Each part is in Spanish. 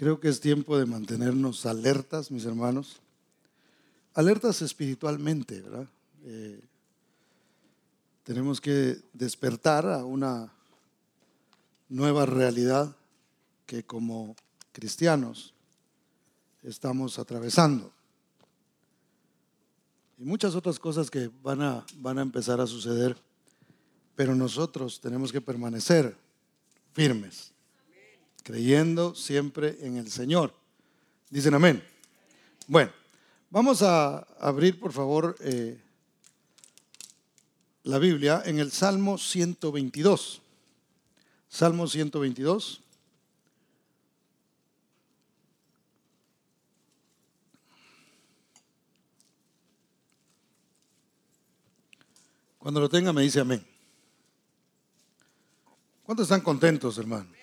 Creo que es tiempo de mantenernos alertas, mis hermanos. Alertas espiritualmente, ¿verdad? Eh, tenemos que despertar a una nueva realidad que como cristianos estamos atravesando. Y muchas otras cosas que van a, van a empezar a suceder, pero nosotros tenemos que permanecer firmes, creyendo siempre en el Señor. Dicen amén. Bueno, vamos a abrir por favor eh, la Biblia en el Salmo 122. Salmo 122. Cuando lo tenga me dice amén. ¿Cuántos están contentos, hermano?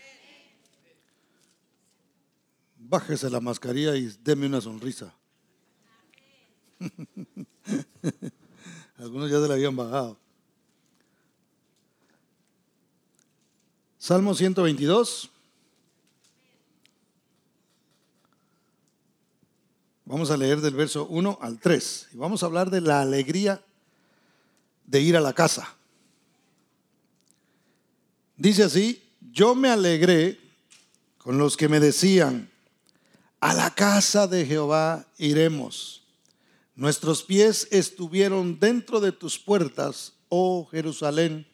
Bájese la mascarilla y deme una sonrisa. Algunos ya se la habían bajado. Salmo 122. Vamos a leer del verso 1 al 3 y vamos a hablar de la alegría de ir a la casa. Dice así, yo me alegré con los que me decían, a la casa de Jehová iremos. Nuestros pies estuvieron dentro de tus puertas, oh Jerusalén.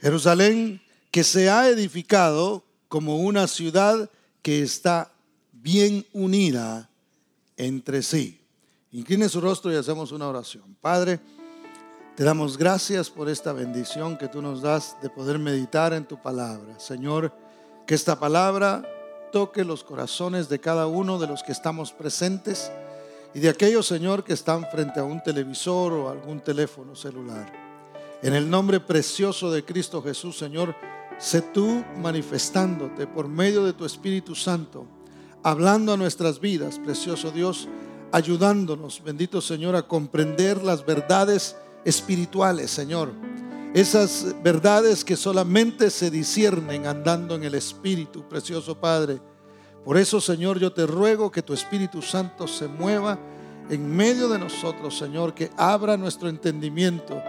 Jerusalén que se ha edificado como una ciudad que está bien unida entre sí. Incline su rostro y hacemos una oración. Padre, te damos gracias por esta bendición que tú nos das de poder meditar en tu palabra. Señor, que esta palabra toque los corazones de cada uno de los que estamos presentes y de aquellos, Señor, que están frente a un televisor o algún teléfono celular. En el nombre precioso de Cristo Jesús, Señor, Sé tú manifestándote por medio de tu Espíritu Santo, hablando a nuestras vidas, precioso Dios, ayudándonos, bendito Señor, a comprender las verdades espirituales, Señor. Esas verdades que solamente se disciernen andando en el Espíritu, precioso Padre. Por eso, Señor, yo te ruego que tu Espíritu Santo se mueva en medio de nosotros, Señor, que abra nuestro entendimiento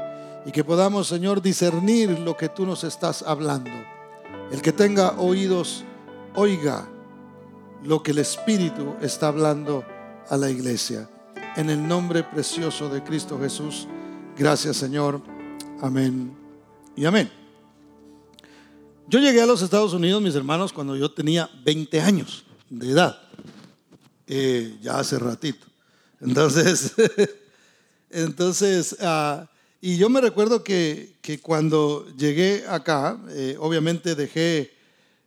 y que podamos, Señor, discernir lo que tú nos estás hablando. El que tenga oídos, oiga lo que el Espíritu está hablando a la iglesia. En el nombre precioso de Cristo Jesús, gracias Señor. Amén y amén. Yo llegué a los Estados Unidos, mis hermanos, cuando yo tenía 20 años de edad, eh, ya hace ratito. Entonces, entonces, uh, y yo me recuerdo que, cuando llegué acá, eh, obviamente dejé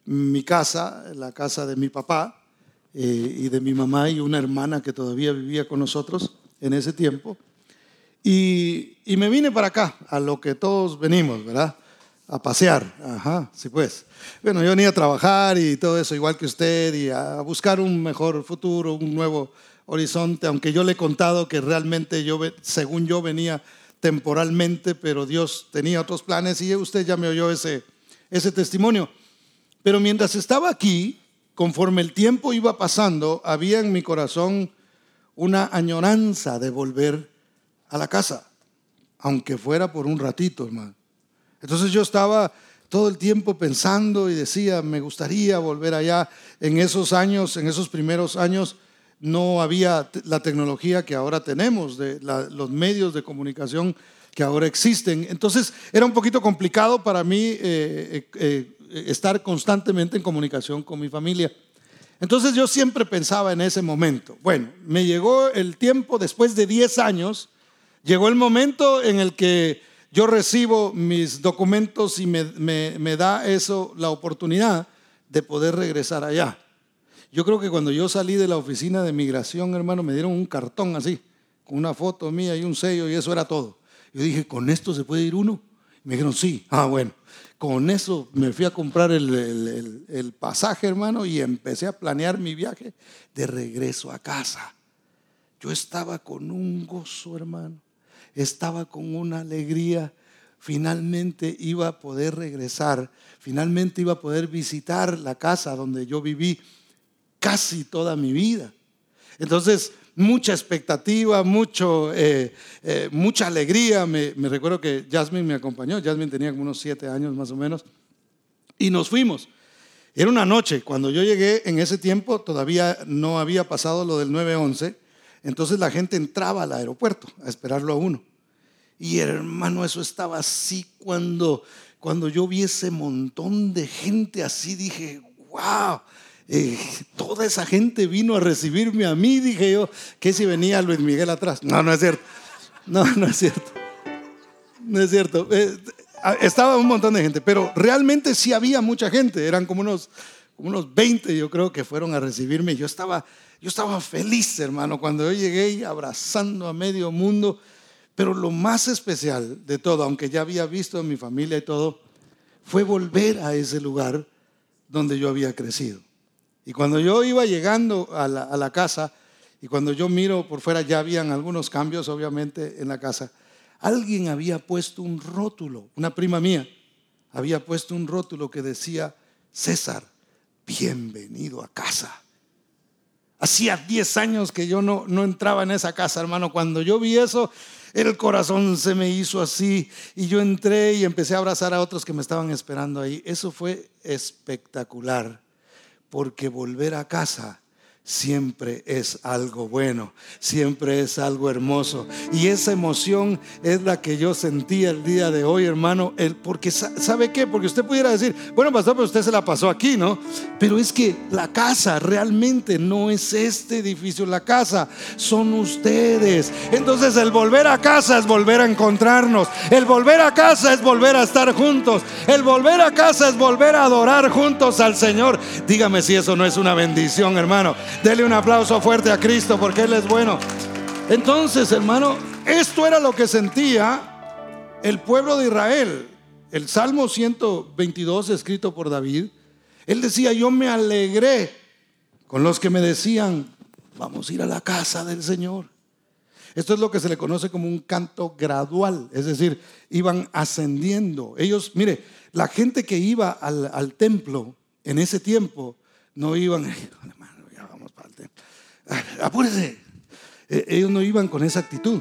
mi casa, la casa de mi papá eh, y de mi mamá y una hermana que todavía vivía con nosotros en ese tiempo. Y, me vine para acá, a lo que todos venimos, ¿verdad? A pasear, ajá, sí pues. Bueno, yo venía a trabajar y todo eso, igual que usted, y a buscar un mejor futuro, un nuevo horizonte, aunque yo le he contado que realmente yo, según yo venía temporalmente, pero Dios tenía otros planes y usted ya me oyó ese, ese testimonio. Pero mientras estaba aquí, conforme el tiempo iba pasando, había en mi corazón una añoranza de volver a la casa, aunque fuera por un ratito, hermano. Entonces yo estaba todo el tiempo pensando y decía, me gustaría volver allá. En esos años, en esos primeros años, no había la tecnología que ahora tenemos, de los medios de comunicación que ahora existen. Entonces era un poquito complicado para mí eh, eh, eh, estar constantemente en comunicación con mi familia. Entonces yo siempre pensaba en ese momento. Bueno, me llegó el tiempo, después de 10 años, llegó el momento en el que yo recibo mis documentos y me, me da eso la oportunidad de poder regresar allá. Yo creo que cuando yo salí de la oficina de migración, hermano, me dieron un cartón así, con una foto mía y un sello y eso era todo. Yo dije, ¿con esto se puede ir uno? me dijeron, sí. Ah, bueno. Con eso me fui a comprar el, el pasaje, hermano, y empecé a planear mi viaje de regreso a casa. Yo estaba con un gozo, hermano. Estaba con una alegría finalmente iba a poder regresar, finalmente iba a poder visitar la casa donde yo viví casi toda mi vida. Entonces, mucha expectativa, mucho, eh, eh, mucha alegría. Me, recuerdo que Jasmine me acompañó, Jasmine tenía como unos siete años más o menos, y nos fuimos. Era una noche, cuando yo llegué en ese tiempo todavía no había pasado lo del 911, entonces la gente entraba al aeropuerto a esperarlo a uno. Y hermano, eso estaba así cuando, cuando yo vi ese montón de gente así, dije, wow, eh, toda esa gente vino a recibirme a mí, dije yo, que si venía Luis Miguel atrás. No, no es cierto. No, no es cierto. No es cierto. Eh, estaba un montón de gente, pero realmente sí había mucha gente. Eran como unos, unos 20, yo creo, que fueron a recibirme. Yo estaba, yo estaba feliz, hermano, cuando yo llegué abrazando a medio mundo. Pero lo más especial de todo, aunque ya había visto a mi familia y todo, fue volver a ese lugar donde yo había crecido. Y cuando yo iba llegando a la, casa, y cuando yo miro por fuera, ya habían algunos cambios, obviamente, en la casa alguien había puesto un rótulo, una prima mía había puesto un rótulo que decía, César, bienvenido a casa. Hacía 10 años que yo no, no entraba en esa casa, hermano. Cuando yo vi eso, el corazón se me hizo así y yo entré y empecé a abrazar a otros que me estaban esperando ahí. Eso fue espectacular, porque volver a casa siempre es algo bueno, siempre es algo hermoso. Y esa emoción es la que yo sentí el día de hoy, hermano, porque ¿sabe qué? Porque usted pudiera decir, bueno, pastor, pero usted se la pasó aquí, ¿no? Pero es que la casa realmente no es este edificio, la casa son ustedes. Entonces el volver a casa es volver a encontrarnos, el volver a casa es volver a estar juntos, el volver a casa es volver a adorar juntos al Señor. Dígame si eso no es una bendición, hermano. Dele un aplauso fuerte a Cristo porque Él es bueno. Entonces, hermano, esto era lo que sentía el pueblo de Israel. El Salmo 122, escrito por David, él decía, yo me alegré con los que me decían, vamos a ir a la casa del Señor. Esto es lo que se le conoce como un canto gradual, es decir, iban ascendiendo. Ellos, mire, la gente que iba al, al templo en ese tiempo, no iban, apúrese. E, ellos no iban con esa actitud.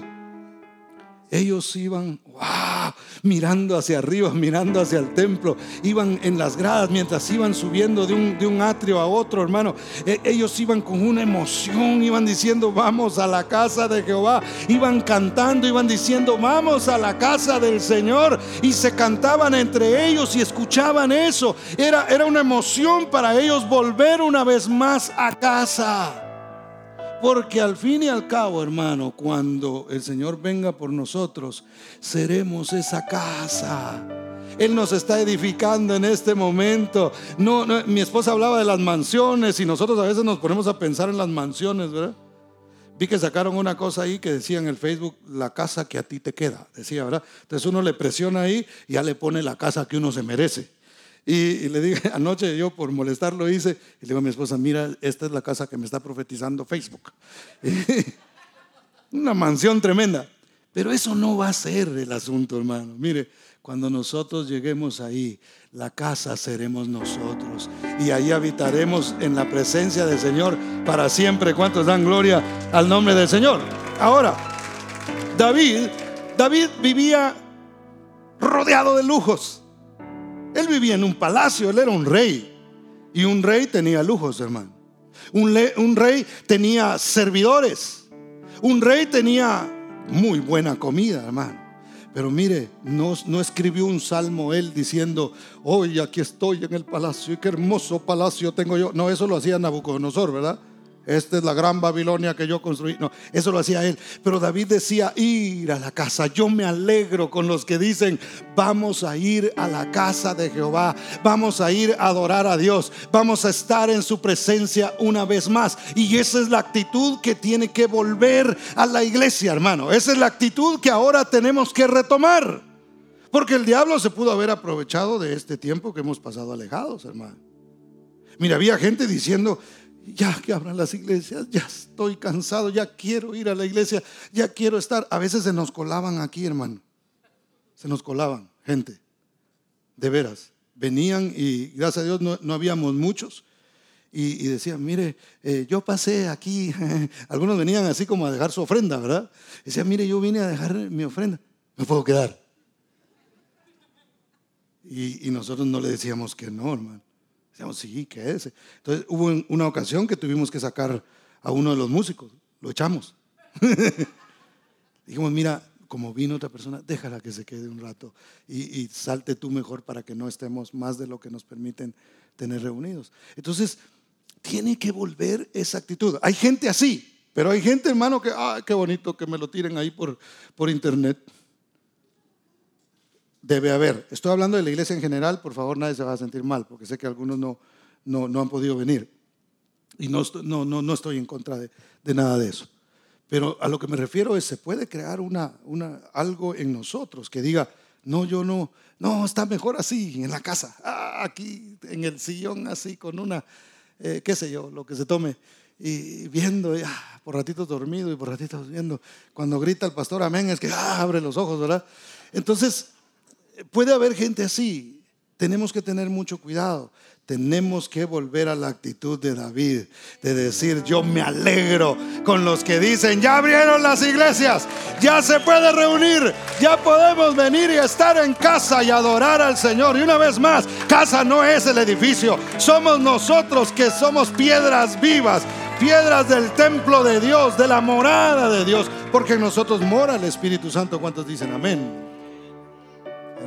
Ellos iban, wow, mirando hacia arriba, mirando hacia el templo. Iban en las gradas mientras iban subiendo de un, de un atrio a otro, hermano. E, ellos iban con una emoción, iban diciendo, vamos a la casa de Jehová. Iban cantando, iban diciendo, vamos a la casa del Señor. Y se cantaban entre ellos y escuchaban eso. Era, era una emoción para ellos volver una vez más a casa. Porque al fin y al cabo, hermano, cuando el Señor venga por nosotros, seremos esa casa. Él nos está edificando en este momento. No, mi esposa hablaba de las mansiones y nosotros a veces nos ponemos a pensar en las mansiones, ¿verdad? Vi que sacaron una cosa ahí que decía en el Facebook, la casa que a ti te queda, decía, ¿verdad? Entonces uno le presiona ahí y ya le pone la casa que uno se merece. Y, le dije, anoche yo por molestarlo hice, y le digo a mi esposa, mira, esta es la casa que me está profetizando Facebook. Una mansión tremenda. Pero eso no va a ser el asunto, hermano. Mire, cuando nosotros lleguemos ahí, la casa seremos nosotros. Y ahí habitaremos en la presencia del Señor para siempre. ¿Cuántos dan gloria al nombre del Señor? Ahora, David, David vivía rodeado de lujos. Él vivía en un palacio, él era un rey. Y un rey tenía lujos, hermano. Un, rey tenía servidores. Un rey tenía muy buena comida, hermano. Pero mire, no, no escribió un salmo él diciendo, hoy aquí estoy en el palacio y qué hermoso palacio tengo yo. No, eso lo hacía Nabucodonosor, ¿verdad? Esta es la gran Babilonia que yo construí. No, eso lo hacía él. Pero David decía, ir a la casa. Yo me alegro con los que dicen, vamos a ir a la casa de Jehová. Vamos a ir a adorar a Dios. Vamos a estar en su presencia una vez más. Y esa es la actitud que tiene que volver a la iglesia, hermano. Esa es la actitud que ahora tenemos que retomar. Porque el diablo se pudo haber aprovechado de este tiempo que hemos pasado alejados, hermano. Mira, había gente diciendo, ya que abran las iglesias, ya estoy cansado, ya quiero ir a la iglesia, ya quiero estar. A veces se nos colaban aquí, hermano. Se nos colaban gente. De veras. Venían y gracias a Dios no, habíamos muchos. y, decían, mire, eh, yo pasé aquí, algunos venían así como a dejar su ofrenda, ¿verdad? Decían, mire, yo vine a dejar mi ofrenda, me puedo quedar. Y, nosotros no le decíamos que no, hermano. Decíamos, sí, quédese. Entonces hubo una ocasión que tuvimos que sacar a uno de los músicos, lo echamos. Dijimos, mira, como vino otra persona, déjala que se quede un rato y, y salte tú mejor para que no estemos más de lo que nos permiten tener reunidos. Entonces, tiene que volver esa actitud. Hay gente así, pero hay gente, hermano, que, ah, qué bonito que me lo tiren ahí por, por internet. Debe haber. Estoy hablando de la iglesia en general, por favor, nadie se va a sentir mal, porque sé que algunos no, no, no han podido venir. Y no, no, no, no estoy en contra de, de, nada de eso. Pero a lo que me refiero es, se puede crear una, una, algo en nosotros que diga, no, yo no, no, está mejor así, en la casa, ah, aquí, en el sillón, así, con una eh, qué sé yo, lo que se tome, y viendo, ah, por ratitos dormido y por ratitos viendo. Cuando grita el pastor amén, es que ah, abre los ojos, ¿verdad? Entonces, puede haber gente así. Tenemos que tener mucho cuidado tenemos que volver a la actitud de David, de decir, yo me alegro con los que dicen, ya abrieron las iglesias, ya se puede reunir, ya podemos venir y estar en casa y adorar al Señor. Y una vez más, casa no es el edificio, somos nosotros que somos piedras vivas, piedras del templo de Dios, de la morada de Dios, porque en nosotros mora el Espíritu Santo. ¿Cuántos dicen amén?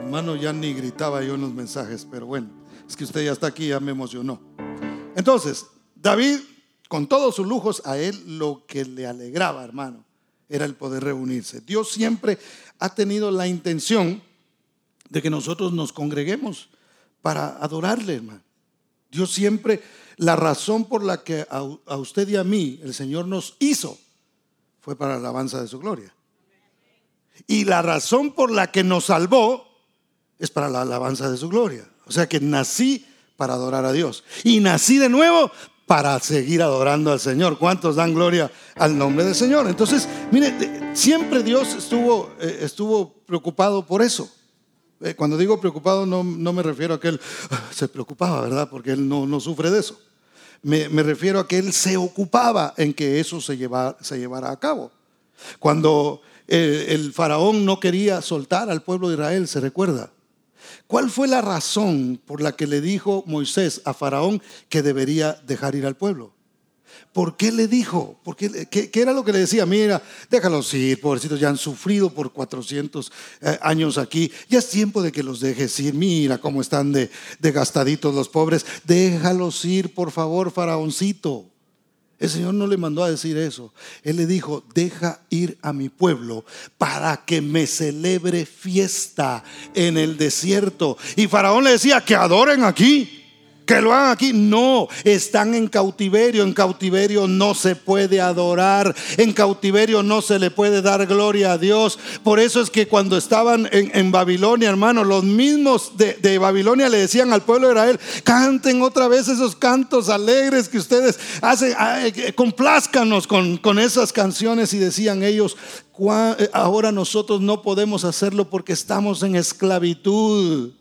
Hermano, ya ni gritaba yo en los mensajes, pero bueno. Es que usted ya está aquí, ya me emocionó. Entonces, David, con todos sus lujos, a él lo que le alegraba, hermano, era el poder reunirse. Dios siempre ha tenido la intención de que nosotros nos congreguemos para adorarle, hermano. Dios siempre, la razón por la que a, usted y a mí el Señor nos hizo fue para la alabanza de su gloria. Y la razón por la que nos salvó es para la alabanza de su gloria. O sea que nací para adorar a Dios. Y nací de nuevo para seguir adorando al Señor. ¿Cuántos dan gloria al nombre del Señor? Entonces, mire, siempre Dios estuvo, eh, estuvo preocupado por eso. Eh, cuando digo preocupado no, me refiero a que Él ah, se preocupaba, ¿verdad? Porque Él no, no sufre de eso. Me, refiero a que Él se ocupaba en que eso se, se llevara a cabo. Cuando eh, el faraón no quería soltar al pueblo de Israel, ¿se recuerda? ¿Cuál fue la razón por la que le dijo Moisés a Faraón que debería dejar ir al pueblo? ¿Por qué le dijo? ¿Por qué, era lo que le decía? Mira, déjalos ir, pobrecitos, ya han sufrido por 400 eh, años aquí. Ya es tiempo de que los dejes ir. Mira cómo están de, de gastaditos los pobres. Déjalos ir, por favor, faraoncito. El Señor no le mandó a decir eso. Él le dijo, deja ir a mi pueblo para que me celebre fiesta en el desierto. Y Faraón le decía, que adoren aquí que lo hagan aquí. No, están en cautiverio. En cautiverio no se puede adorar. En cautiverio no se le puede dar gloria a Dios. Por eso es que cuando estaban en, Babilonia, hermano, los mismos de, Babilonia le decían al pueblo de Israel, canten otra vez esos cantos alegres que ustedes hacen, complázcanos con, con esas canciones. Y decían ellos, ahora nosotros no podemos hacerlo porque estamos en esclavitud.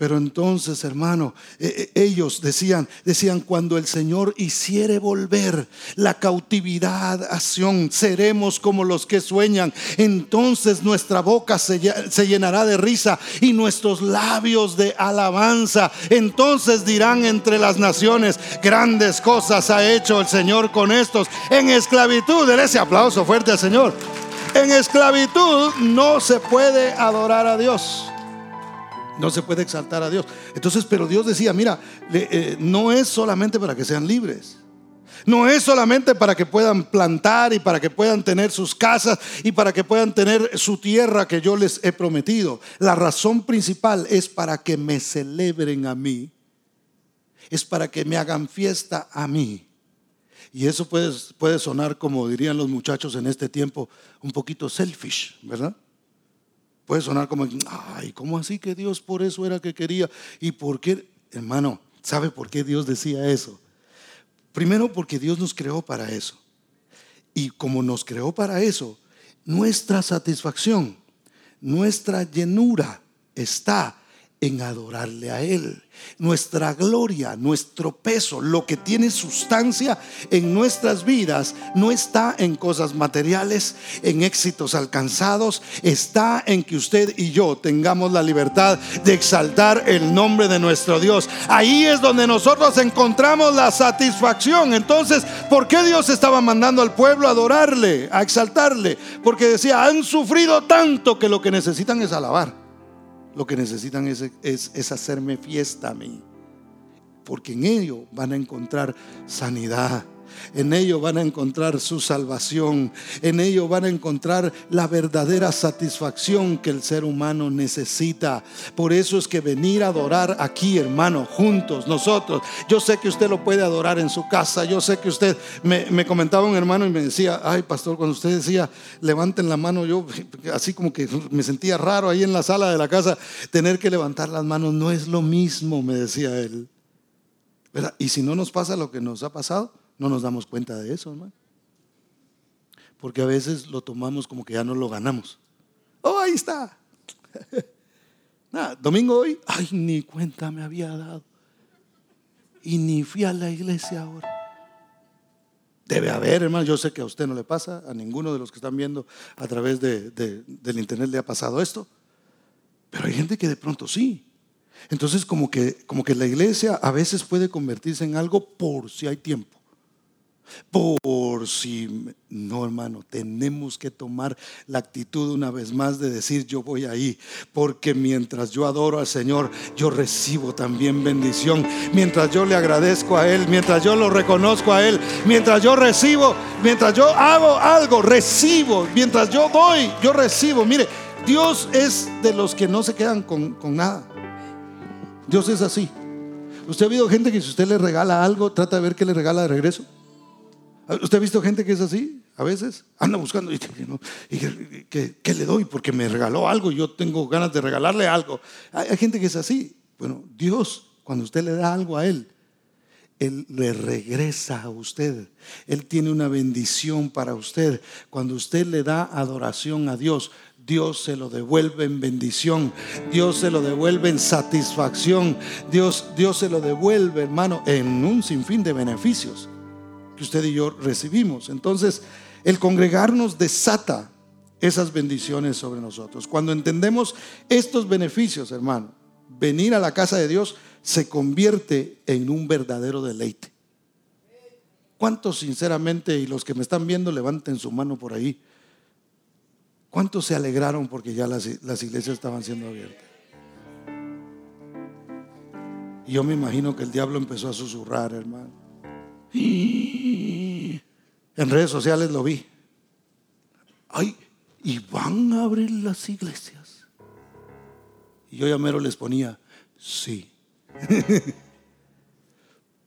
Pero entonces, hermano, e, e, ellos decían, decían, cuando el Señor hiciere volver la cautividad a Sión, seremos como los que sueñan. Entonces nuestra boca se, llenará de risa y nuestros labios de alabanza. Entonces dirán entre las naciones, grandes cosas ha hecho el Señor con estos. En esclavitud, den ese aplauso fuerte al Señor. En esclavitud no se puede adorar a Dios. No se puede exaltar a Dios. Entonces, pero Dios decía, mira, eh, no es solamente para que sean libres. No es solamente para que puedan plantar y para que puedan tener sus casas y para que puedan tener su tierra que yo les he prometido. La razón principal es para que me celebren a mí. Es para que me hagan fiesta a mí. Y eso puede, puede sonar, como dirían los muchachos en este tiempo, un poquito selfish, ¿verdad? Puede sonar como, ay, ¿cómo así que Dios por eso era que quería? ¿Y por qué? Hermano, ¿sabe por qué Dios decía eso? Primero porque Dios nos creó para eso. Y como nos creó para eso, nuestra satisfacción, nuestra llenura está en adorarle a Él. Nuestra gloria, nuestro peso, lo que tiene sustancia en nuestras vidas, no está en cosas materiales, en éxitos alcanzados, está en que usted y yo tengamos la libertad de exaltar el nombre de nuestro Dios. Ahí es donde nosotros encontramos la satisfacción. Entonces, ¿por qué Dios estaba mandando al pueblo a adorarle, a exaltarle? Porque decía, han sufrido tanto que lo que necesitan es alabar. Lo que necesitan es, es, hacerme fiesta a mí. Porque en ello van a encontrar sanidad en ello van a encontrar su salvación. En ello van a encontrar la verdadera satisfacción que el ser humano necesita. Por eso es que venir a adorar aquí, hermano, juntos, nosotros. Yo sé que usted lo puede adorar en su casa. Yo sé que usted, me, comentaba un hermano y me decía, ay pastor, cuando usted decía, levanten la mano, yo así como que me sentía raro ahí en la sala de la casa, tener que levantar las manos no es lo mismo, me decía él. Y si no nos pasa lo que nos ha pasado, no nos damos cuenta de eso, hermano. Porque a veces lo tomamos como que ya no lo ganamos. Oh, ahí está. Nada, domingo hoy, ay, ni cuenta me había dado. Y ni fui a la iglesia ahora. Debe haber, hermano. Yo sé que a usted no le pasa, a ninguno de los que están viendo a través del internet le ha pasado esto. Pero hay gente que de pronto sí. Entonces, como que, como que la iglesia a veces puede convertirse en algo por si hay tiempo. Por si no, hermano, tenemos que tomar la actitud una vez más de decir yo voy ahí, porque mientras yo adoro al Señor, yo recibo también bendición. Mientras yo le agradezco a Él, mientras yo lo reconozco a Él, mientras yo recibo, mientras yo hago algo, recibo. Mientras yo doy, yo recibo. Mire, Dios es de los que no se quedan con, nada. Dios es así. ¿Usted ha visto gente que si usted le regala algo, trata de ver qué le regala de regreso? ¿Usted ha visto gente que es así? A veces anda buscando y, ¿qué, le doy? Porque me regaló algo, yo tengo ganas de regalarle algo. Hay, gente que es así. Bueno, Dios, cuando usted le da algo a Él, Él le regresa a usted. Él tiene una bendición para usted. Cuando usted le da adoración a Dios, Dios se lo devuelve en bendición, Dios se lo devuelve en satisfacción, Dios, Dios se lo devuelve, hermano, en un sinfín de beneficios usted y yo recibimos. Entonces, el congregarnos desata esas bendiciones sobre nosotros. Cuando entendemos estos beneficios, hermano, venir a la casa de Dios se convierte en un verdadero deleite. ¿Cuántos sinceramente, y los que me están viendo, levanten su mano por ahí? ¿Cuántos se alegraron porque ya las, las iglesias estaban siendo abiertas? Y yo me imagino que el diablo empezó a susurrar, hermano. En redes sociales lo vi. Ay, y van a abrir las iglesias. Y yo ya mero les ponía, sí.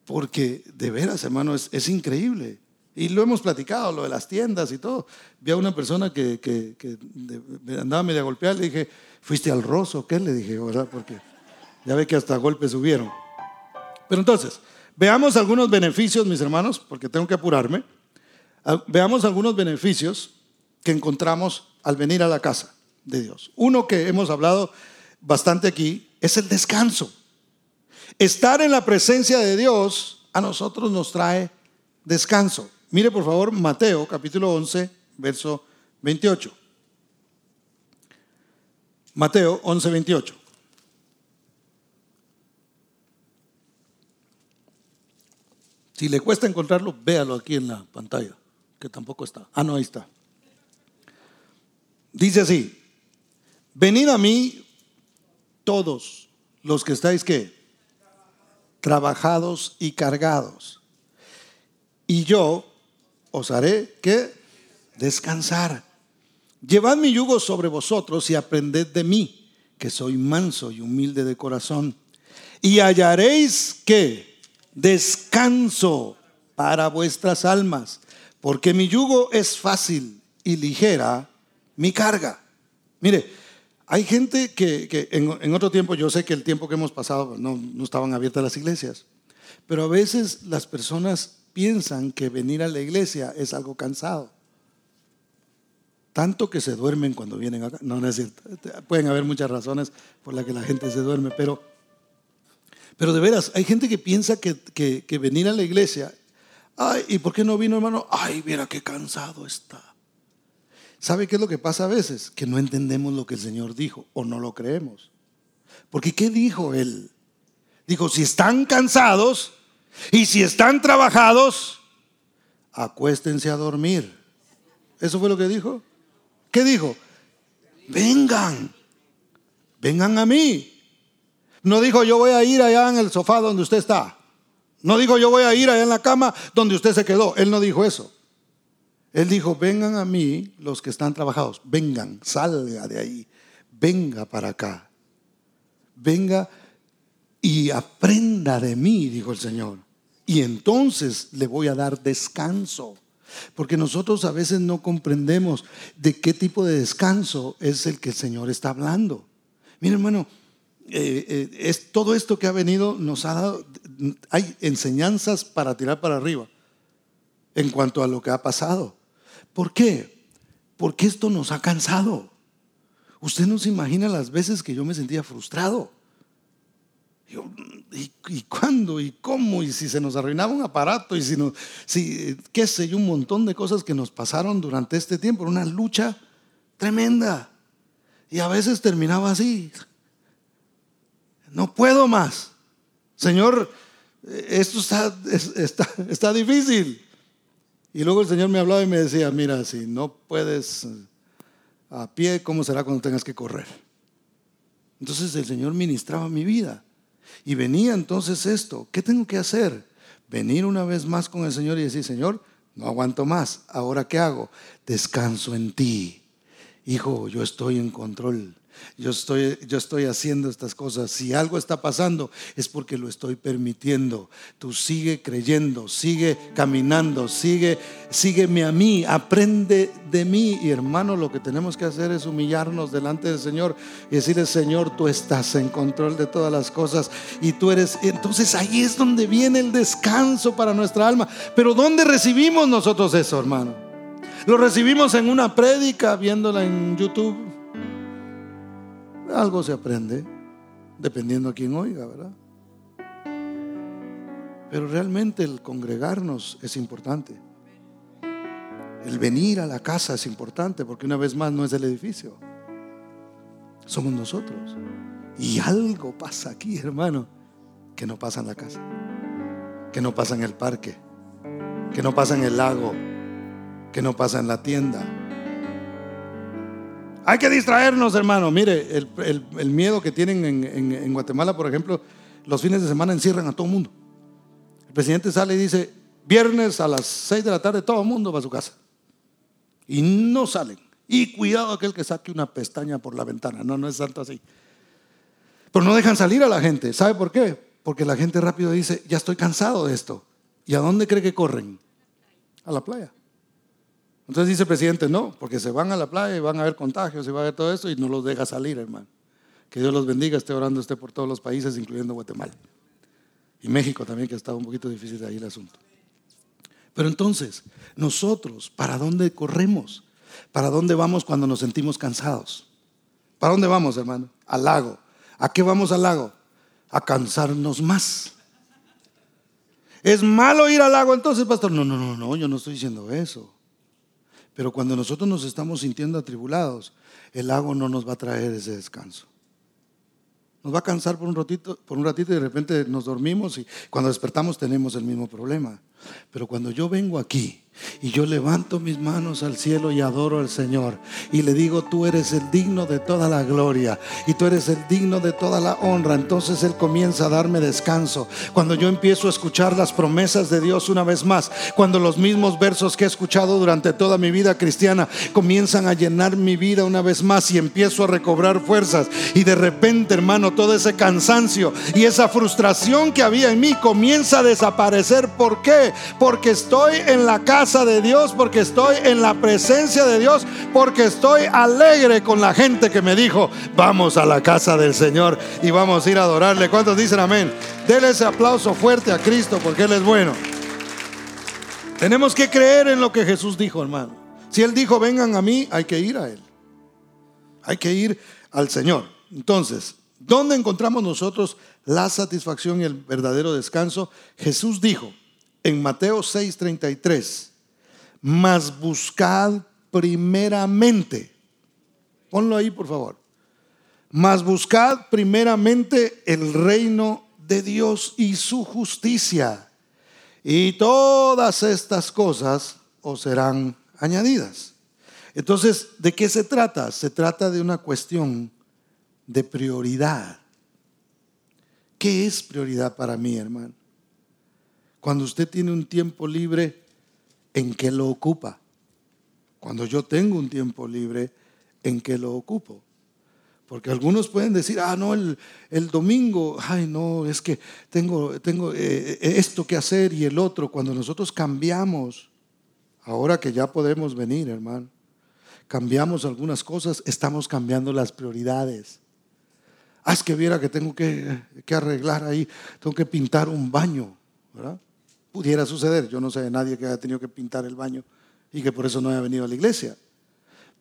Porque de veras, hermano, es, increíble. Y lo hemos platicado, lo de las tiendas y todo. Vi a una persona que, que, andaba media golpeada, le dije, ¿fuiste al roso? ¿Qué? Le dije, ¿verdad? Porque ya ve que hasta golpes subieron. Pero entonces, Veamos algunos beneficios, mis hermanos, porque tengo que apurarme. Ah, veamos algunos beneficios que encontramos al venir a la casa de Dios. Uno que hemos hablado bastante aquí es el descanso. Estar en la presencia de Dios a nosotros nos trae descanso. Mire por favor Mateo capítulo 11, verso 28. Mateo 11, 28. Si le cuesta encontrarlo, véalo aquí en la pantalla, que tampoco está. Ah, no, ahí está. Dice así, venid a mí todos los que estáis que trabajados y cargados, y yo os haré que descansar. Llevad mi yugo sobre vosotros y aprended de mí, que soy manso y humilde de corazón, y hallaréis que descanso para vuestras almas, porque mi yugo es fácil y ligera mi carga. Mire, hay gente que, en, otro tiempo, yo sé que el tiempo que hemos pasado no, no estaban abiertas las iglesias, pero a veces las personas piensan que venir a la iglesia es algo cansado. Tanto que se duermen cuando vienen acá. No, no es cierto. Pueden haber muchas razones por las que la gente se duerme, pero, pero de veras, hay gente que piensa que, que, venir a la iglesia, ay, ¿y por qué no vino hermano? Ay, mira qué cansado está. ¿Sabe qué es lo que pasa a veces? Que no entendemos lo que el Señor dijo o no lo creemos. Porque ¿qué dijo Él? Dijo, si están cansados y si están trabajados, acuéstense a dormir. ¿Eso fue lo que dijo? ¿Qué dijo? Vengan, vengan a mí. No dijo yo voy a ir allá en el sofá donde usted está. No dijo yo voy a ir allá en la cama donde usted se quedó. Él no dijo eso. Él dijo, vengan a mí los que están trabajados. Vengan, salga de ahí. Venga para acá. Venga y aprenda de mí, dijo el Señor. Y entonces le voy a dar descanso. Porque nosotros a veces no comprendemos de qué tipo de descanso es el que el Señor está hablando. Mira, hermano, eh, eh, es, todo esto que ha venido nos ha dado, hay enseñanzas para tirar para arriba en cuanto a lo que ha pasado. ¿Por qué? Porque esto nos ha cansado. Usted no se imagina las veces que yo me sentía frustrado. ¿y, cuándo? ¿Y cómo? ¿Y si se nos arruinaba un aparato? ¿Y si no, si, qué sé yo, un montón de cosas que nos pasaron durante este tiempo? Una lucha tremenda. Y a veces terminaba así. No puedo más. Señor, esto está, está, difícil. Y luego el Señor me hablaba y me decía, mira, si no puedes a pie, ¿cómo será cuando tengas que correr? Entonces el Señor ministraba mi vida. Y venía entonces esto, ¿qué tengo que hacer? Venir una vez más con el Señor y decir, Señor, no aguanto más, ahora ¿qué hago? Descanso en ti. Hijo, yo estoy en control. Yo estoy, yo estoy haciendo estas cosas. Si algo está pasando es porque lo estoy permitiendo. Tú sigue creyendo, sigue caminando, sigue, sígueme a mí, aprende de mí. Y hermano, lo que tenemos que hacer es humillarnos delante del Señor y decirle, Señor, tú estás en control de todas las cosas y tú eres. Entonces ahí es donde viene el descanso para nuestra alma. Pero ¿dónde recibimos nosotros eso, hermano? Lo recibimos en una prédica, viéndola en YouTube algo se aprende, dependiendo a quién oiga, ¿verdad? Pero realmente el congregarnos es importante. El venir a la casa es importante porque una vez más no es el edificio, somos nosotros. Y algo pasa aquí, hermano, que no pasa en la casa, que no pasa en el parque, que no pasa en el lago, que no pasa en la tienda, hay que distraernos, hermano. Mire, el, miedo que tienen en, Guatemala, por ejemplo, los fines de semana encierran a todo el mundo. El presidente sale y dice, viernes a las 6 de la tarde todo el mundo va a su casa. Y no salen. Y cuidado aquel que saque una pestaña por la ventana. No, no es tanto así. Pero no dejan salir a la gente. ¿Sabe por qué? Porque la gente rápido dice, ya estoy cansado de esto. ¿Y a dónde cree que corren? A la playa. Entonces dice el presidente, no, porque se van a la playa y van a haber contagios y va a haber todo eso y no los deja salir, hermano. Que Dios los bendiga, esté orando usted por todos los países, incluyendo Guatemala. Y México también, que estado un poquito difícil de ahí el asunto. Pero entonces, nosotros, ¿para dónde corremos? ¿Para dónde vamos cuando nos sentimos cansados? ¿Para dónde vamos, hermano? Al lago. ¿A qué vamos al lago? A cansarnos más. ¿Es malo ir al lago entonces, pastor? No, no, no, no, yo no estoy diciendo eso. Pero cuando nosotros nos estamos sintiendo atribulados, el lago no nos va a traer ese descanso. Nos va a cansar por un ratito, por un ratito y de repente nos dormimos y cuando despertamos tenemos el mismo problema. Pero cuando yo vengo aquí y yo levanto mis manos al cielo y adoro al Señor y le digo, tú eres el digno de toda la gloria y tú eres el digno de toda la honra, entonces Él comienza a darme descanso. Cuando yo empiezo a escuchar las promesas de Dios una vez más, cuando los mismos versos que he escuchado durante toda mi vida cristiana comienzan a llenar mi vida una vez más y empiezo a recobrar fuerzas y de repente, hermano, todo ese cansancio y esa frustración que había en mí comienza a desaparecer. ¿Por qué? Porque estoy en la casa de Dios, porque estoy en la presencia de Dios, porque estoy alegre con la gente que me dijo, vamos a la casa del Señor y vamos a ir a adorarle. ¿Cuántos dicen amén? Denle ese aplauso fuerte a Cristo porque Él es bueno. Tenemos que creer en lo que Jesús dijo, hermano. Si Él dijo, vengan a mí, hay que ir a Él. Hay que ir al Señor. Entonces, ¿dónde encontramos nosotros la satisfacción y el verdadero descanso? Jesús dijo en Mateo 6:33, mas buscad primeramente, ponlo ahí por favor, mas buscad primeramente el reino de Dios y su justicia, y todas estas cosas os serán añadidas. Entonces, ¿de qué se trata? Se trata de una cuestión de prioridad. ¿Qué es prioridad para mí, hermano? Cuando usted tiene un tiempo libre, ¿en qué lo ocupa? Cuando yo tengo un tiempo libre, ¿en qué lo ocupo? Porque algunos pueden decir, ah, no, el, domingo, ay, no, es que tengo, tengo eh, esto que hacer y el otro. Cuando nosotros cambiamos, ahora que ya podemos venir, hermano, cambiamos algunas cosas, estamos cambiando las prioridades. Ah, es que viera que tengo que, que arreglar ahí, tengo que pintar un baño, ¿verdad? Pudiera suceder, yo no sé de nadie que haya tenido que pintar el baño y que por eso no haya venido a la iglesia.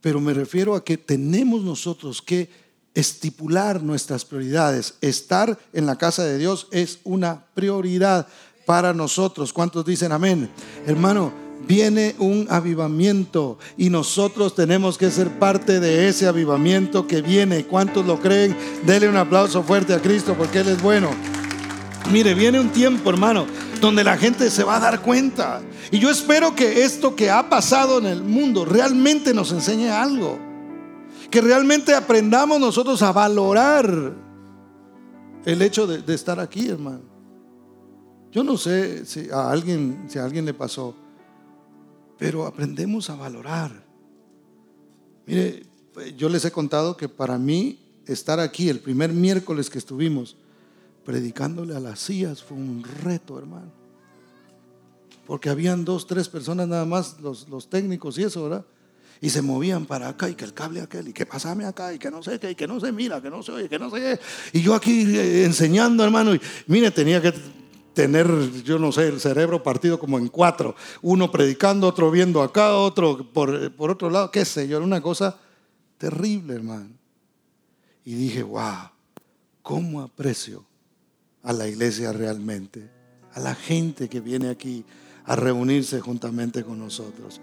Pero me refiero a que tenemos nosotros que estipular nuestras prioridades. Estar en la casa de Dios es una prioridad para nosotros. ¿Cuántos dicen amén? Hermano, viene un avivamiento y nosotros tenemos que ser parte de ese avivamiento que viene. ¿Cuántos lo creen? Dele un aplauso fuerte a Cristo porque Él es bueno. Mire, viene un tiempo, hermano, donde la gente se va a dar cuenta. Y yo espero que esto que ha pasado en el mundo realmente nos enseñe algo. Que realmente aprendamos nosotros a valorar el hecho de, estar aquí, hermano. Yo no sé si a alguien, si a alguien le pasó pero aprendemos a valorar. Mire, yo les he contado que para mí estar aquí el primer miércoles que estuvimos predicándole a las sillas fue un reto, hermano. Porque habían dos, tres personas nada más, los, los técnicos y eso, ¿verdad? Y se movían para acá y que el cable aquel y que pasame acá y que no sé qué y que no se mira, que no se oye, que no sé qué. Y yo aquí eh, enseñando, hermano, y mire, tenía que tener, yo no sé, el cerebro partido como en cuatro, uno predicando, otro viendo acá, otro por, por otro lado, qué sé yo, era una cosa terrible, hermano. Y dije, wow, ¿cómo aprecio a la iglesia realmente? A la gente que viene aquí a reunirse juntamente con nosotros.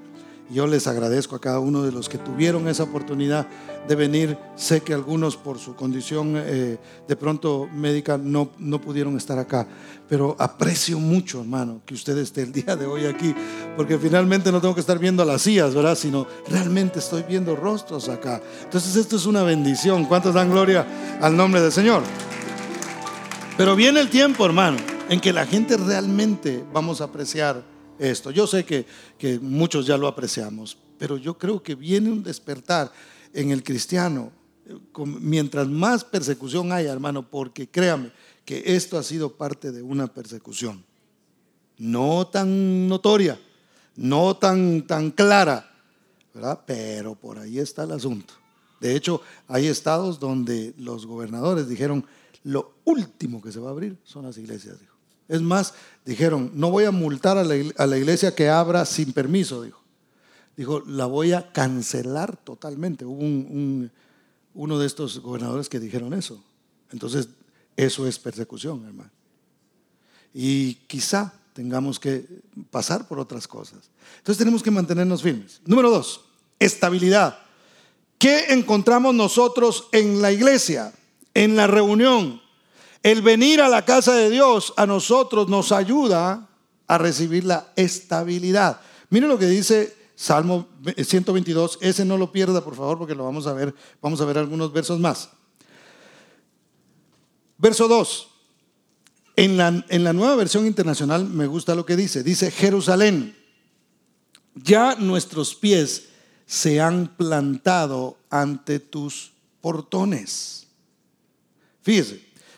Yo les agradezco a cada uno de los que tuvieron esa oportunidad de venir. Sé que algunos por su condición eh, de pronto médica no, no pudieron estar acá, pero aprecio mucho, hermano, que usted esté el día de hoy aquí, porque finalmente no tengo que estar viendo las sillas, ¿verdad? Sino realmente estoy viendo rostros acá. Entonces esto es una bendición. ¿Cuántos dan gloria al nombre del Señor? Pero viene el tiempo, hermano, en que la gente realmente vamos a apreciar esto. Yo sé que, muchos ya lo apreciamos, pero yo creo que viene un despertar en el cristiano mientras más persecución haya, hermano, porque créame que esto ha sido parte de una persecución. No tan notoria, no tan, tan clara, ¿verdad? Pero por ahí está el asunto. De hecho, hay estados donde los gobernadores dijeron, lo último que se va a abrir son las iglesias. Es más, dijeron, no voy a multar a la, iglesia que abra sin permiso, dijo. Dijo, la voy a cancelar totalmente. Hubo un, uno de estos gobernadores que dijeron eso. Entonces, eso es persecución, hermano. Y quizá tengamos que pasar por otras cosas. Entonces tenemos que mantenernos firmes. Número dos, estabilidad. ¿Qué encontramos nosotros en la iglesia, en la reunión? El venir a la casa de Dios a nosotros nos ayuda a recibir la estabilidad. Mire lo que dice Salmo 122, ese no lo pierda por favor porque lo vamos a ver, vamos a ver algunos versos más. Verso 2. En la, en la nueva versión internacional me gusta lo que dice. Dice, Jerusalén, ya nuestros pies se han plantado ante tus portones.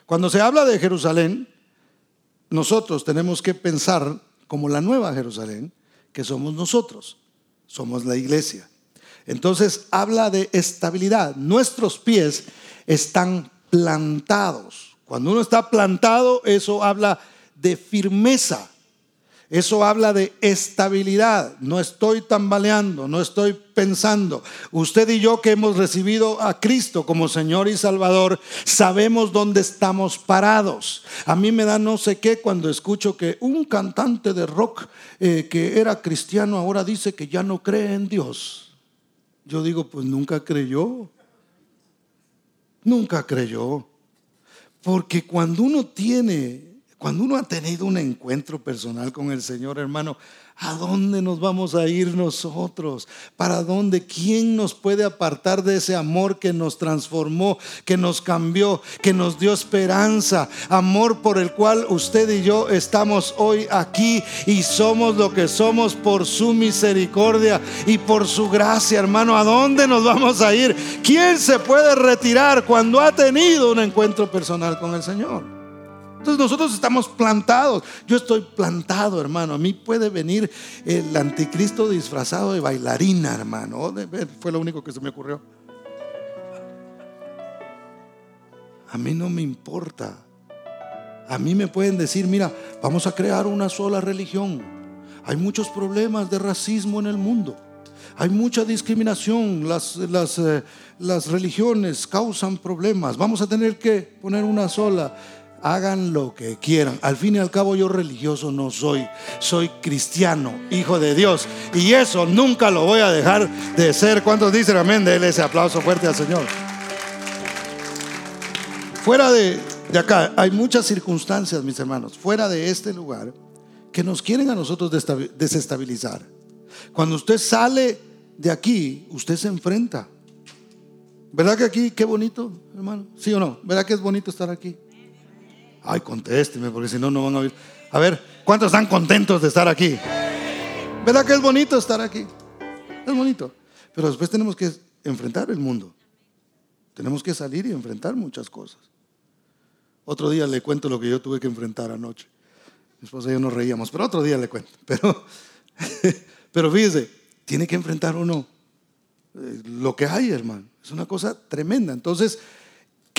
Cuando se habla de Jerusalén, nosotros tenemos que pensar como la nueva Jerusalén, que somos nosotros, somos la iglesia. Entonces habla de estabilidad. Nuestros pies están plantados. Cuando uno está plantado, eso habla de firmeza. Eso habla de estabilidad. No estoy tambaleando, no estoy pensando. Usted y yo que hemos recibido a Cristo como Señor y Salvador, sabemos dónde estamos parados. A mí me da no sé qué cuando escucho que un cantante de rock eh, que era cristiano ahora dice que ya no cree en Dios. Yo digo, pues nunca creyó. Nunca creyó. Porque cuando uno tiene cuando uno ha tenido un encuentro personal con el Señor, hermano, ¿a dónde nos vamos a ir nosotros? ¿Para dónde? ¿Quién nos puede apartar de ese amor que nos transformó, que nos cambió, que nos dio esperanza? Amor por el cual usted y yo estamos hoy aquí y somos lo que somos por su misericordia y por su gracia, hermano. ¿A dónde nos vamos a ir? ¿Quién se puede retirar cuando ha tenido un encuentro personal con el Señor? Entonces nosotros estamos plantados. Yo estoy plantado, hermano. A mí puede venir el anticristo disfrazado de bailarina, hermano. Fue lo único que se me ocurrió. A mí no me importa. A mí me pueden decir, mira, vamos a crear una sola religión. Hay muchos problemas de racismo en el mundo. Hay mucha discriminación. Las, las, eh, las religiones causan problemas. Vamos a tener que poner una sola hagan lo que quieran. Al fin y al cabo yo religioso no soy, soy cristiano, hijo de Dios. Y eso nunca lo voy a dejar de ser. ¿Cuántos dicen amén? Dele ese aplauso fuerte al Señor. Fuera de, de acá hay muchas circunstancias, mis hermanos, fuera de este lugar, que nos quieren a nosotros desestabilizar. Cuando usted sale de aquí, usted se enfrenta. ¿Verdad que aquí, qué bonito, hermano? ¿Sí o no? ¿Verdad que es bonito estar aquí? Ay, contésteme, porque si no, no van a oír. A ver, ¿cuántos están contentos de estar aquí? ¿Verdad que es bonito estar aquí? Es bonito. Pero después tenemos que enfrentar el mundo. Tenemos que salir y enfrentar muchas cosas. Otro día le cuento lo que yo tuve que enfrentar anoche. Mi esposa y yo nos reíamos, pero otro día le cuento. Pero, pero fíjese, tiene que enfrentar uno eh, lo que hay, hermano. Es una cosa tremenda. Entonces,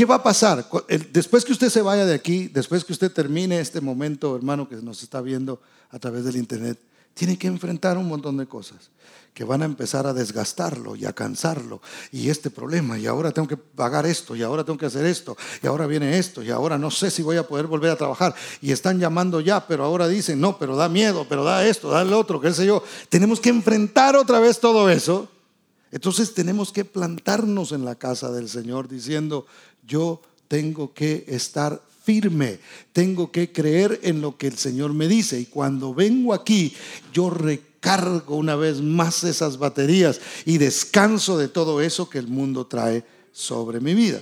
¿Qué va a pasar? Después que usted se vaya de aquí, después que usted termine este momento, hermano, que nos está viendo a través del Internet, tiene que enfrentar un montón de cosas que van a empezar a desgastarlo y a cansarlo. Y este problema, y ahora tengo que pagar esto, y ahora tengo que hacer esto, y ahora viene esto, y ahora no sé si voy a poder volver a trabajar. Y están llamando ya, pero ahora dicen, no, pero da miedo, pero da esto, da el otro, qué sé yo. Tenemos que enfrentar otra vez todo eso. Entonces tenemos que plantarnos en la casa del Señor diciendo, yo tengo que estar firme, tengo que creer en lo que el Señor me dice. Y cuando vengo aquí, yo recargo una vez más esas baterías y descanso de todo eso que el mundo trae sobre mi vida.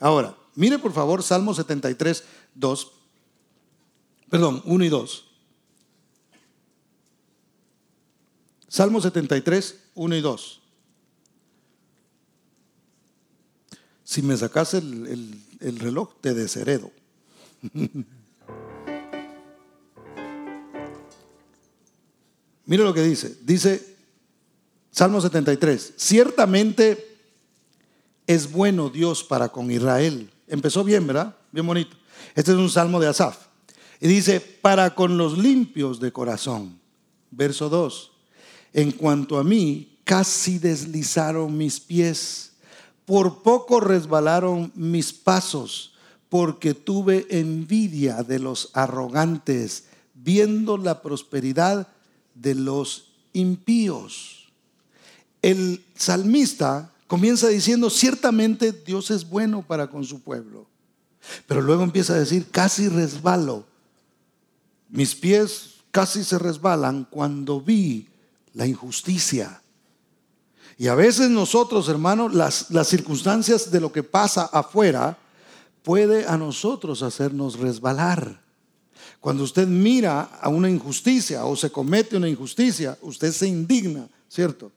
Ahora, mire por favor Salmo 73, 2. Perdón, 1 y 2. Salmo 73, 1 y 2. Si me sacas el, reloj, te desheredo. Mire lo que dice. Dice Salmo 73. Ciertamente es bueno Dios para con Israel. Empezó bien, ¿verdad? Bien bonito. Este es un salmo de Asaf. Y dice, para con los limpios de corazón. Verso 2. En cuanto a mí, casi deslizaron mis pies por poco resbalaron mis pasos, porque tuve envidia de los arrogantes, viendo la prosperidad de los impíos. El salmista comienza diciendo, ciertamente Dios es bueno para con su pueblo. Pero luego empieza a decir, casi resbalo. Mis pies casi se resbalan cuando vi la injusticia y a veces nosotros, hermanos, las, las circunstancias de lo que pasa afuera puede a nosotros hacernos resbalar. Cuando usted mira a una injusticia o se comete una injusticia, usted se indigna, ¿cierto?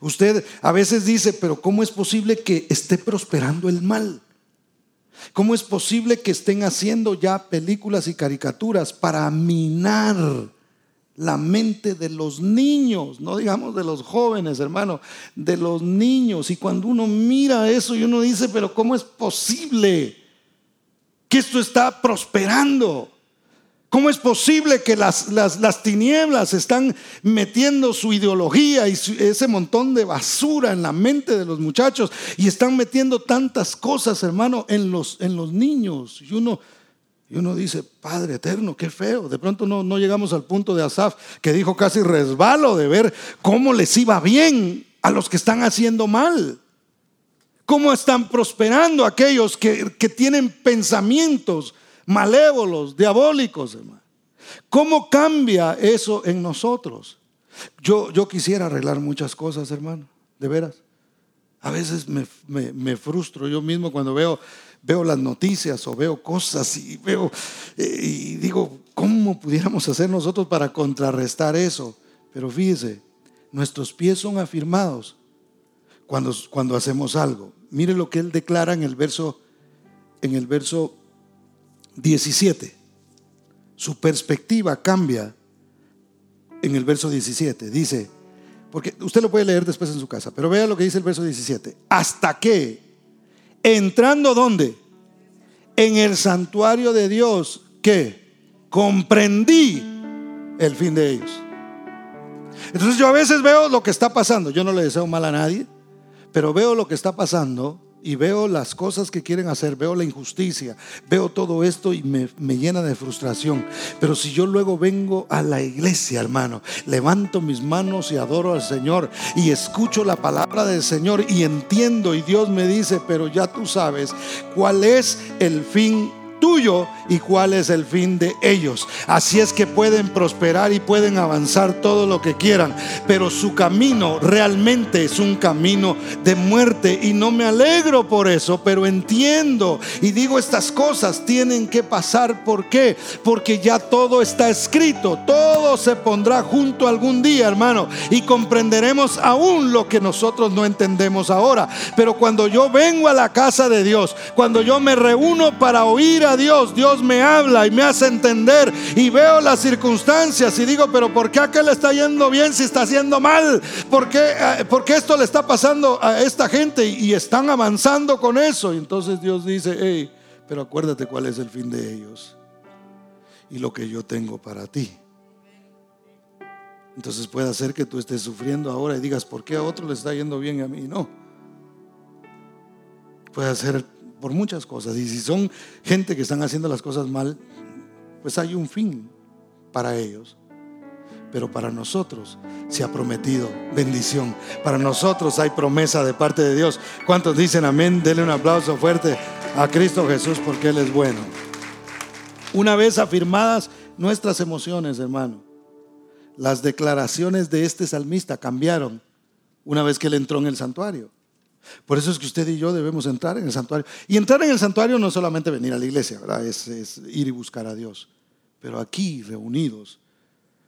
Usted a veces dice, pero ¿cómo es posible que esté prosperando el mal? ¿Cómo es posible que estén haciendo ya películas y caricaturas para minar la mente de los niños, no digamos de los jóvenes, hermano, de los niños. Y cuando uno mira eso y uno dice, pero ¿cómo es posible que esto está prosperando? ¿Cómo es posible que las, las, tinieblas están metiendo su ideología y ese montón de basura en la mente de los muchachos y están metiendo tantas cosas, hermano, en los, en los niños? Y uno, y uno dice, Padre eterno, qué feo. De pronto no, no llegamos al punto de Asaf que dijo casi resbalo de ver cómo les iba bien a los que están haciendo mal. Cómo están prosperando aquellos que, que tienen pensamientos malévolos, diabólicos, hermano. ¿Cómo cambia eso en nosotros? Yo, yo quisiera arreglar muchas cosas, hermano, de veras. A veces me, frustro yo mismo cuando veo, veo las noticias o veo cosas y veo eh, y digo, ¿cómo pudiéramos hacer nosotros para contrarrestar eso? Pero fíjese, nuestros pies son afirmados cuando, cuando hacemos algo. Mire lo que él declara en el verso, en el verso 17. Su perspectiva cambia en el verso 17. Dice, porque usted lo puede leer después en su casa, pero vea lo que dice el verso 17. Hasta que, entrando donde? En el santuario de Dios, que comprendí el fin de ellos. Entonces yo a veces veo lo que está pasando. Yo no le deseo mal a nadie, pero veo lo que está pasando y veo las cosas que quieren hacer, veo la injusticia, veo todo esto y me, llena de frustración. Pero si yo luego vengo a la iglesia, hermano, levanto mis manos y adoro al Señor y escucho la palabra del Señor y entiendo y Dios me dice, pero ya tú sabes cuál es el fin tuyo y cuál es el fin de ellos. Así es que pueden prosperar y pueden avanzar todo lo que quieran, pero su camino realmente es un camino de muerte y no me alegro por eso, pero entiendo y digo estas cosas tienen que pasar. ¿Por qué? Porque ya todo está escrito, todo se pondrá junto algún día, hermano, y comprenderemos aún lo que nosotros no entendemos ahora. Pero cuando yo vengo a la casa de Dios, cuando yo me reúno para oír a Dios, Dios me habla y me hace entender y veo las circunstancias y digo, pero ¿por qué aquel está yendo bien si está haciendo mal? ¿Por qué, eh, porque esto le está pasando a esta gente y están avanzando con eso? Y entonces Dios dice, hey, pero acuérdate cuál es el fin de ellos y lo que yo tengo para ti. Entonces puede hacer que tú estés sufriendo ahora y digas, ¿por qué a otro le está yendo bien y a mí no? Puede ser por muchas cosas. Y si son gente que están haciendo las cosas mal, pues hay un fin para ellos. Pero para nosotros se ha prometido bendición. Para nosotros hay promesa de parte de Dios. ¿Cuántos dicen amén? Denle un aplauso fuerte a Cristo Jesús porque Él es bueno. Una vez afirmadas nuestras emociones, hermano, las declaraciones de este salmista cambiaron una vez que Él entró en el santuario. Por eso es que usted y yo debemos entrar en el santuario. Y entrar en el santuario no es solamente venir a la iglesia, ¿verdad? Es, ir y buscar a Dios. Pero aquí, reunidos,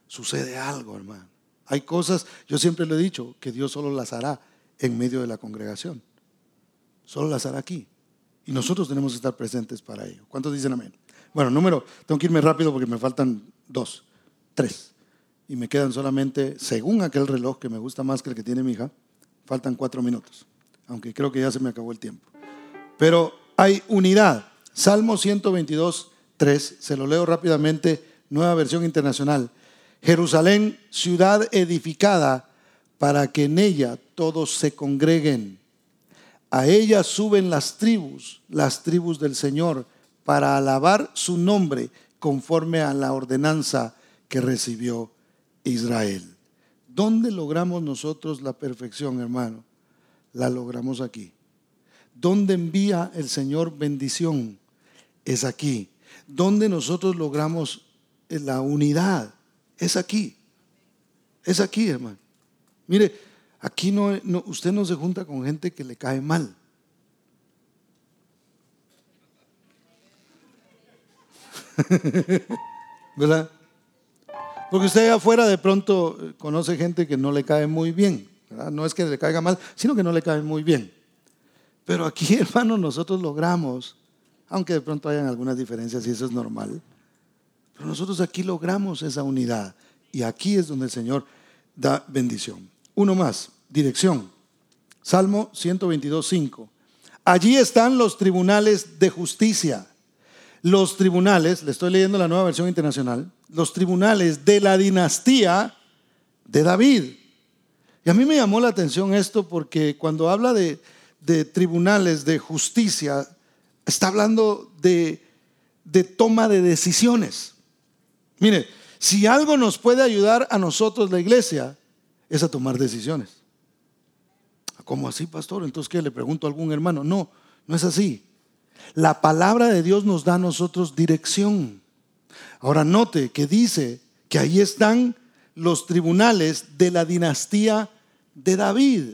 sucede algo, hermano. Hay cosas, yo siempre le he dicho, que Dios solo las hará en medio de la congregación. Solo las hará aquí. Y nosotros tenemos que estar presentes para ello. ¿Cuántos dicen amén? Bueno, número, tengo que irme rápido porque me faltan dos, tres. Y me quedan solamente, según aquel reloj que me gusta más que el que tiene mi hija, faltan cuatro minutos aunque creo que ya se me acabó el tiempo. Pero hay unidad. Salmo 122, 3, se lo leo rápidamente, nueva versión internacional. Jerusalén, ciudad edificada para que en ella todos se congreguen. A ella suben las tribus, las tribus del Señor, para alabar su nombre conforme a la ordenanza que recibió Israel. ¿Dónde logramos nosotros la perfección, hermano? La logramos aquí. ¿Dónde envía el Señor bendición? Es aquí. ¿Dónde nosotros logramos la unidad? Es aquí. Es aquí, hermano. Mire, aquí no, usted no se junta con gente que le cae mal. ¿Verdad? Porque usted afuera de pronto conoce gente que no le cae muy bien. No es que le caiga mal, sino que no le cae muy bien. Pero aquí, hermano, nosotros logramos, aunque de pronto hayan algunas diferencias y eso es normal, pero nosotros aquí logramos esa unidad. Y aquí es donde el Señor da bendición. Uno más, dirección. Salmo 122, 5. Allí están los tribunales de justicia. los tribunales, le estoy leyendo la nueva versión internacional, los tribunales de la dinastía de David. Y a mí me llamó la atención esto porque cuando habla de, tribunales de justicia, está hablando de, de toma de decisiones. Mire, si algo nos puede ayudar a nosotros, la iglesia, es a tomar decisiones. ¿Cómo así, pastor? Entonces, ¿qué? Le pregunto a algún hermano. No, no es así. La palabra de Dios nos da a nosotros dirección. Ahora note que dice que ahí están los tribunales de la dinastía de David.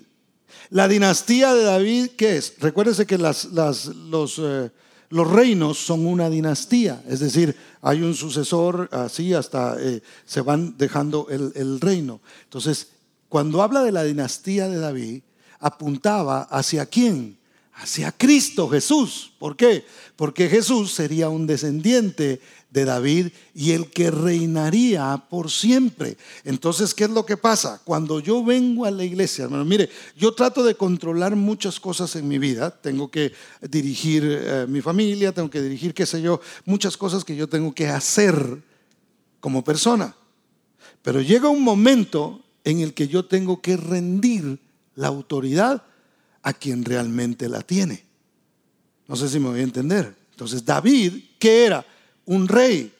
La dinastía de David, ¿qué es? Recuérdese que eh, los, reinos son una dinastía, es decir, hay un sucesor así hasta eh, se van dejando el, el reino. Entonces, cuando habla de la dinastía de David, apuntaba hacia quién? Hacia Cristo Jesús. ¿Por qué? Porque Jesús sería un descendiente de David y el que reinaría por siempre. Entonces, ¿qué es lo que pasa? Cuando yo vengo a la iglesia, hermano, mire, yo trato de controlar muchas cosas en mi vida. Tengo que dirigir eh, mi familia, tengo que dirigir, qué sé yo, muchas cosas que yo tengo que hacer como persona. Pero llega un momento en el que yo tengo que rendir la autoridad a quien realmente la tiene. No sé si me voy a entender. Entonces, David, ¿qué era? Un rey.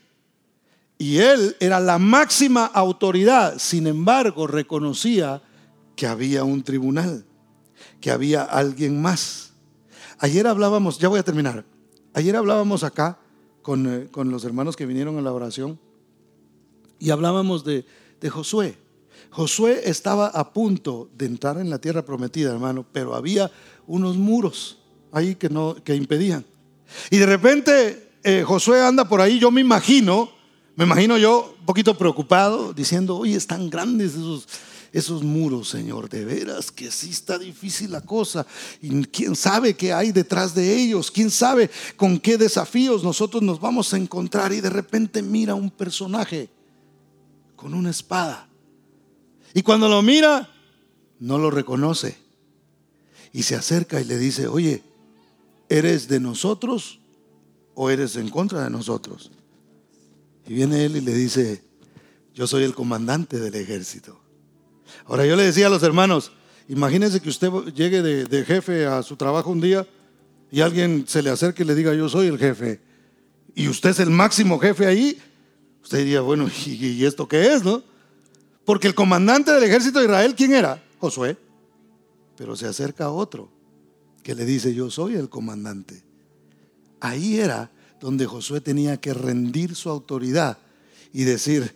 Y él era la máxima autoridad, sin embargo reconocía que había un tribunal, que había alguien más. Ayer hablábamos, ya voy a terminar, ayer hablábamos acá con, eh, los hermanos que vinieron a la oración y hablábamos de, de Josué. Josué estaba a punto de entrar en la tierra prometida, hermano, pero había unos muros ahí que, no, que impedían. Y de repente eh, Josué anda por ahí, yo me imagino, me imagino yo un poquito preocupado, diciendo, oye, están grandes esos, esos muros, Señor, de veras que sí está difícil la cosa. Y quién sabe qué hay detrás de ellos, quién sabe con qué desafíos nosotros nos vamos a encontrar. Y de repente mira un personaje con una espada. Y cuando lo mira, no lo reconoce. Y se acerca y le dice, oye, ¿eres de nosotros o eres en contra de nosotros? Y viene él y le dice, yo soy el comandante del ejército. Ahora yo le decía a los hermanos, imagínense que usted llegue de, jefe a su trabajo un día y alguien se le acerque y le diga, yo soy el jefe, y usted es el máximo jefe ahí, usted diría, bueno, ¿y, ¿y, esto qué es, no? Porque el comandante del ejército de Israel, ¿quién era? Josué. Pero se acerca otro que le dice, yo soy el comandante. Ahí era donde Josué tenía que rendir su autoridad y decir,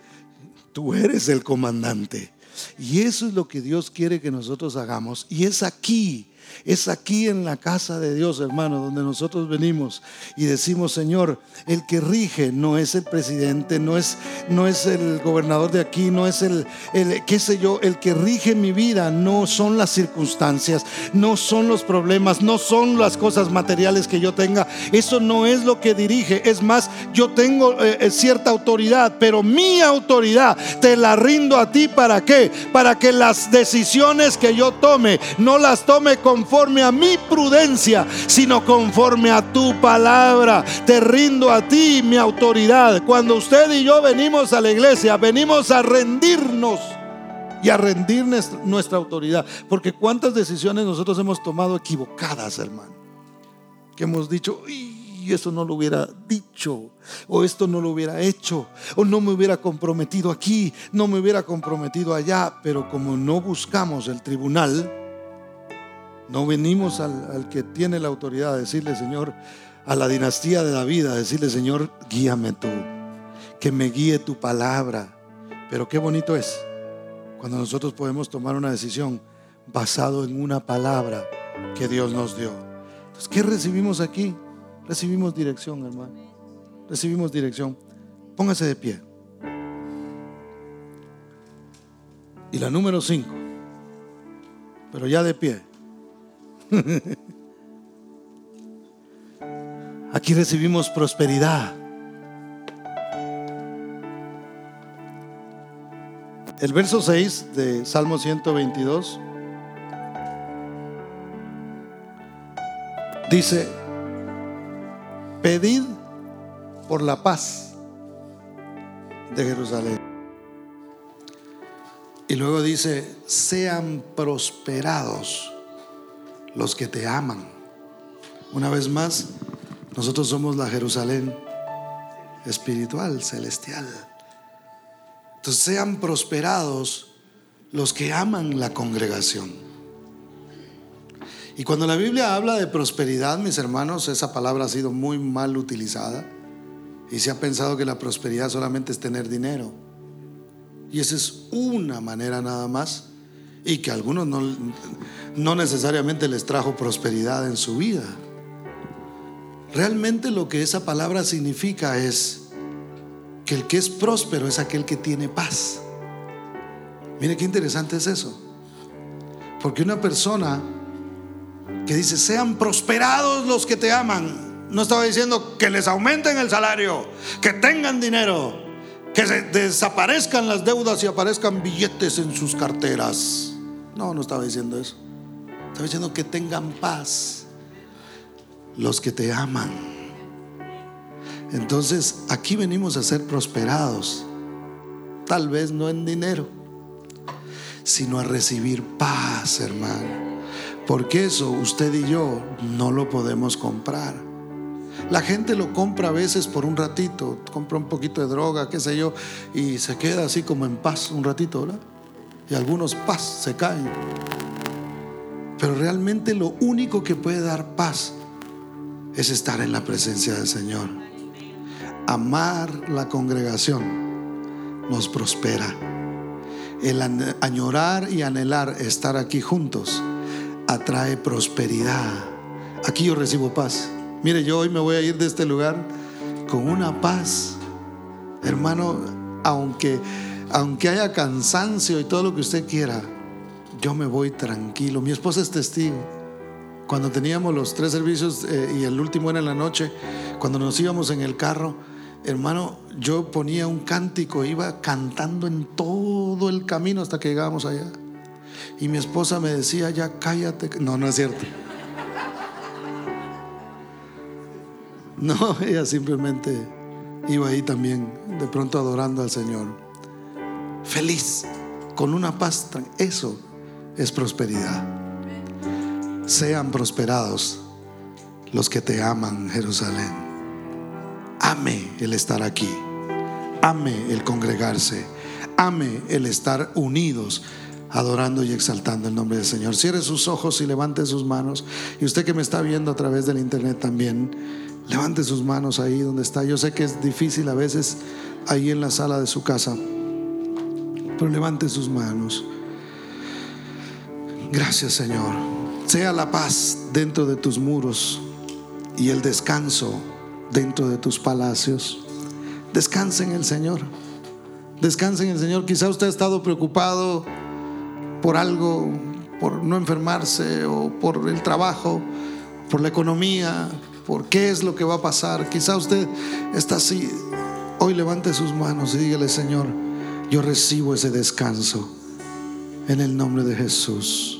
tú eres el comandante. Y eso es lo que Dios quiere que nosotros hagamos. Y es aquí es aquí en la casa de Dios, hermano, donde nosotros venimos y decimos, Señor, el que rige no es el presidente, no es, no es el gobernador de aquí, no es el, el, qué sé yo, el que rige mi vida, no son las circunstancias, no son los problemas, no son las cosas materiales que yo tenga. Eso no es lo que dirige. Es más, yo tengo eh, eh, cierta autoridad, pero mi autoridad te la rindo a ti para qué? Para que las decisiones que yo tome no las tome con conforme a mi prudencia, sino conforme a tu palabra. Te rindo a ti mi autoridad. Cuando usted y yo venimos a la iglesia, venimos a rendirnos y a rendir nuestra autoridad. Porque cuántas decisiones nosotros hemos tomado equivocadas, hermano. Que hemos dicho, y eso no lo hubiera dicho, o esto no lo hubiera hecho, o no me hubiera comprometido aquí, no me hubiera comprometido allá. Pero como no buscamos el tribunal, no venimos al, que tiene la autoridad a decirle, Señor, a la dinastía de David, a decirle, Señor, guíame tú, que me guíe tu palabra. Pero qué bonito es cuando nosotros podemos tomar una decisión basado en una palabra que Dios nos dio. Entonces, ¿qué recibimos aquí? Recibimos dirección, hermano. Recibimos dirección. Póngase de pie. Y la número 5, pero ya de pie. Aquí recibimos prosperidad. El verso 6 de Salmo 122 dice, pedid por la paz de Jerusalén. Y luego dice, sean prosperados los que te aman. Una vez más, nosotros somos la Jerusalén espiritual, celestial. Entonces sean prosperados los que aman la congregación. Y cuando la Biblia habla de prosperidad, mis hermanos, esa palabra ha sido muy mal utilizada y se ha pensado que la prosperidad solamente es tener dinero. Y esa es una manera nada más y que algunos no, no necesariamente les trajo prosperidad en su vida. Realmente lo que esa palabra significa es que el que es próspero es aquel que tiene paz. Mire qué interesante es eso. Porque una persona que dice, sean prosperados los que te aman, no estaba diciendo que les aumenten el salario, que tengan dinero, que desaparezcan las deudas y aparezcan billetes en sus carteras. No, no estaba diciendo eso. Estaba diciendo que tengan paz los que te aman. Entonces, aquí venimos a ser prosperados. Tal vez no en dinero, sino a recibir paz, hermano. Porque eso usted y yo no lo podemos comprar. La gente lo compra a veces por un ratito, compra un poquito de droga, qué sé yo, y se queda así como en paz un ratito, ¿verdad? Y algunos paz se caen. Pero realmente lo único que puede dar paz es estar en la presencia del Señor. Amar la congregación nos prospera. El añorar y anhelar estar aquí juntos atrae prosperidad. Aquí yo recibo paz. Mire, yo hoy me voy a ir de este lugar con una paz. Hermano, aunque aunque haya cansancio y todo lo que usted quiera, yo me voy tranquilo. Mi esposa es testigo. Cuando teníamos los tres servicios eh, y el último era en la noche, cuando nos íbamos en el carro, hermano, yo ponía un cántico, iba cantando en todo el camino hasta que llegábamos allá. Y mi esposa me decía, ya cállate. No, no es cierto. No, ella simplemente iba ahí también, de pronto adorando al Señor feliz, con una paz. Eso es prosperidad. Sean prosperados los que te aman, Jerusalén. Ame el estar aquí. Ame el congregarse. Ame el estar unidos adorando y exaltando el nombre del Señor. Cierre sus ojos y levante sus manos. Y usted que me está viendo a través del internet también, levante sus manos ahí donde está. Yo sé que es difícil a veces ahí en la sala de su casa pero levante sus manos. Gracias Señor. Sea la paz dentro de tus muros y el descanso dentro de tus palacios. Descanse en el Señor. Descanse en el Señor. Quizá usted ha estado preocupado por algo, por no enfermarse o por el trabajo, por la economía, por qué es lo que va a pasar. Quizá usted está así. Hoy levante sus manos y dígale, Señor, yo recibo ese descanso en el nombre de Jesús.